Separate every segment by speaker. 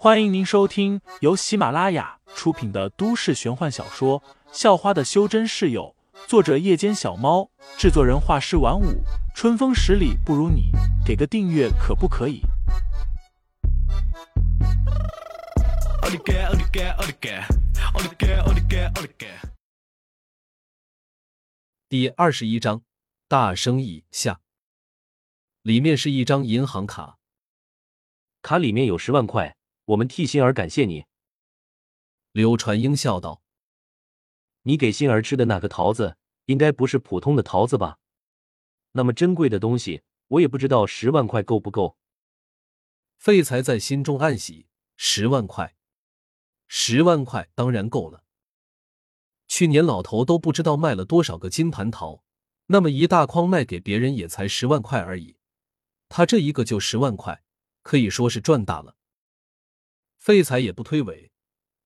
Speaker 1: 欢迎您收听由喜马拉雅出品的都市玄幻小说《校花的修真室友》，作者：夜间小猫，制作人：画师晚舞，春风十里不如你，给个订阅可不可以？
Speaker 2: 第二十一章，大生意下。里面是一张银行卡，
Speaker 3: 卡里面有十万块。我们替心儿感谢你，
Speaker 2: 柳传英笑道：“
Speaker 3: 你给心儿吃的那个桃子，应该不是普通的桃子吧？那么珍贵的东西，我也不知道十万块够不够。”
Speaker 2: 废材在心中暗喜，十万块，十万块当然够了。去年老头都不知道卖了多少个金蟠桃，那么一大筐卖给别人也才十万块而已，他这一个就十万块，可以说是赚大了。废材也不推诿，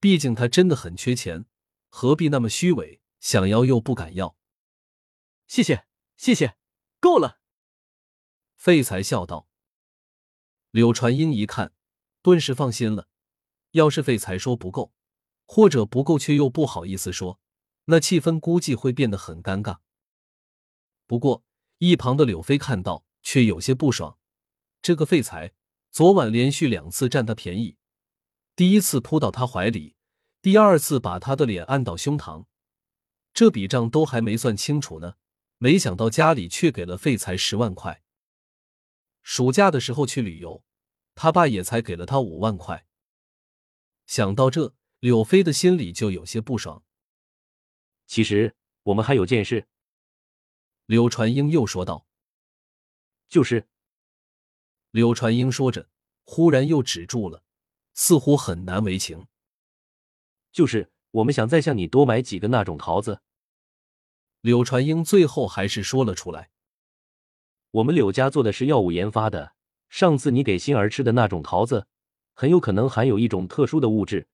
Speaker 2: 毕竟他真的很缺钱，何必那么虚伪？想要又不敢要。
Speaker 4: 谢谢，谢谢，够了。
Speaker 2: 废材笑道。柳传英一看，顿时放心了。要是废材说不够，或者不够却又不好意思说，那气氛估计会变得很尴尬。不过一旁的柳飞看到，却有些不爽。这个废材昨晚连续两次占他便宜。第一次扑到他怀里，第二次把他的脸按到胸膛，这笔账都还没算清楚呢。没想到家里却给了废材十万块。暑假的时候去旅游，他爸也才给了他五万块。想到这，柳飞的心里就有些不爽。
Speaker 3: 其实我们还有件事，
Speaker 2: 柳传英又说道：“
Speaker 3: 就是。”
Speaker 2: 柳传英说着，忽然又止住了。似乎很难为情，
Speaker 3: 就是我们想再向你多买几个那种桃子。
Speaker 2: 柳传英最后还是说了出来：“
Speaker 3: 我们柳家做的是药物研发的，上次你给心儿吃的那种桃子，很有可能含有一种特殊的物质，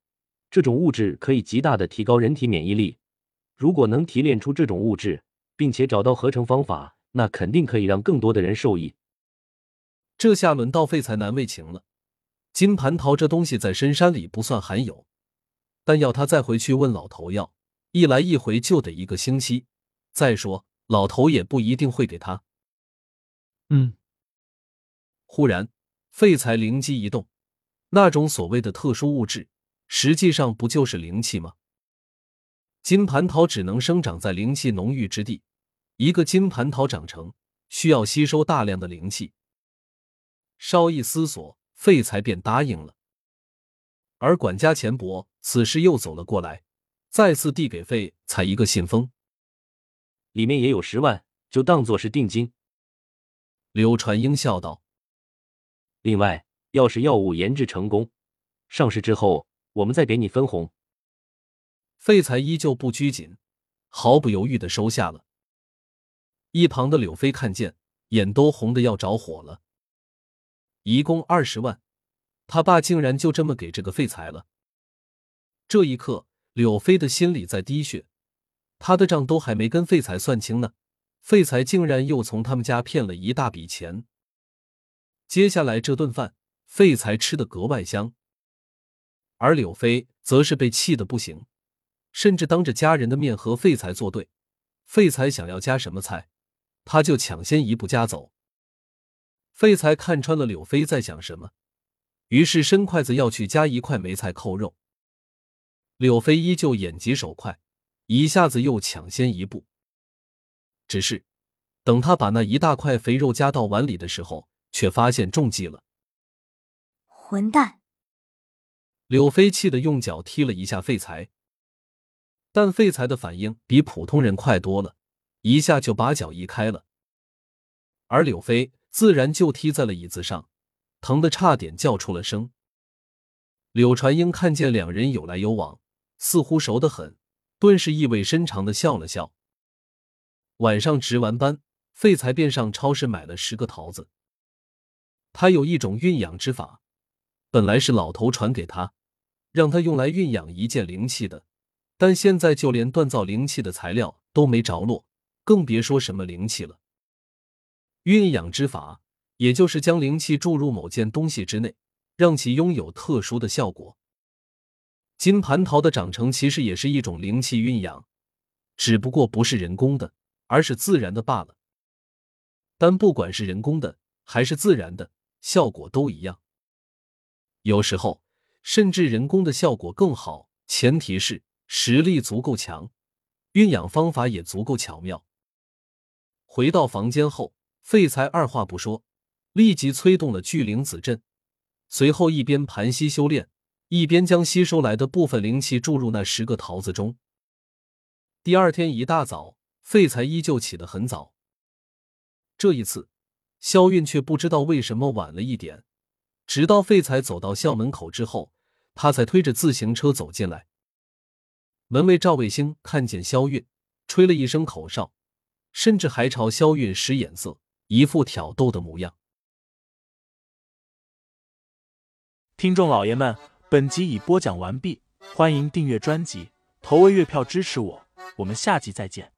Speaker 3: 这种物质可以极大的提高人体免疫力。如果能提炼出这种物质，并且找到合成方法，那肯定可以让更多的人受益。”
Speaker 2: 这下轮到废材难为情了。金蟠桃这东西在深山里不算罕有，但要他再回去问老头要，一来一回就得一个星期。再说老头也不一定会给他。
Speaker 1: 嗯。
Speaker 2: 忽然，废材灵机一动，那种所谓的特殊物质，实际上不就是灵气吗？金蟠桃只能生长在灵气浓郁之地，一个金蟠桃长成需要吸收大量的灵气。稍一思索。废材便答应了，而管家钱伯此时又走了过来，再次递给废材一个信封，
Speaker 3: 里面也有十万，就当做是定金。
Speaker 2: 柳传英笑道：“
Speaker 3: 另外，要是药物研制成功，上市之后，我们再给你分红。”
Speaker 2: 废材依旧不拘谨，毫不犹豫的收下了。一旁的柳飞看见，眼都红的要着火了。一共二十万，他爸竟然就这么给这个废材了。这一刻，柳飞的心里在滴血，他的账都还没跟废材算清呢，废材竟然又从他们家骗了一大笔钱。接下来这顿饭，废材吃的格外香，而柳飞则是被气的不行，甚至当着家人的面和废材作对，废材想要加什么菜，他就抢先一步夹走。废材看穿了柳飞在想什么，于是伸筷子要去夹一块梅菜扣肉。柳飞依旧眼疾手快，一下子又抢先一步。只是等他把那一大块肥肉夹到碗里的时候，却发现中计了。
Speaker 5: 混蛋！
Speaker 2: 柳飞气得用脚踢了一下废材，但废材的反应比普通人快多了，一下就把脚移开了，而柳飞。自然就踢在了椅子上，疼得差点叫出了声。柳传英看见两人有来有往，似乎熟得很，顿时意味深长的笑了笑。晚上值完班，废材便上超市买了十个桃子。他有一种运养之法，本来是老头传给他，让他用来运养一件灵气的，但现在就连锻造灵气的材料都没着落，更别说什么灵气了。运养之法，也就是将灵气注入某件东西之内，让其拥有特殊的效果。金蟠桃的长成其实也是一种灵气运养，只不过不是人工的，而是自然的罢了。但不管是人工的还是自然的，效果都一样。有时候甚至人工的效果更好，前提是实力足够强，运养方法也足够巧妙。回到房间后，废材二话不说，立即催动了聚灵子阵，随后一边盘膝修炼，一边将吸收来的部分灵气注入那十个桃子中。第二天一大早，废材依旧起得很早。这一次，萧韵却不知道为什么晚了一点。直到废材走到校门口之后，他才推着自行车走进来。门卫赵卫星看见萧韵，吹了一声口哨，甚至还朝萧韵使眼色，一副挑逗的模样。
Speaker 1: 听众老爷们，本集已播讲完毕，欢迎订阅专辑，投喂月票支持我，我们下集再见。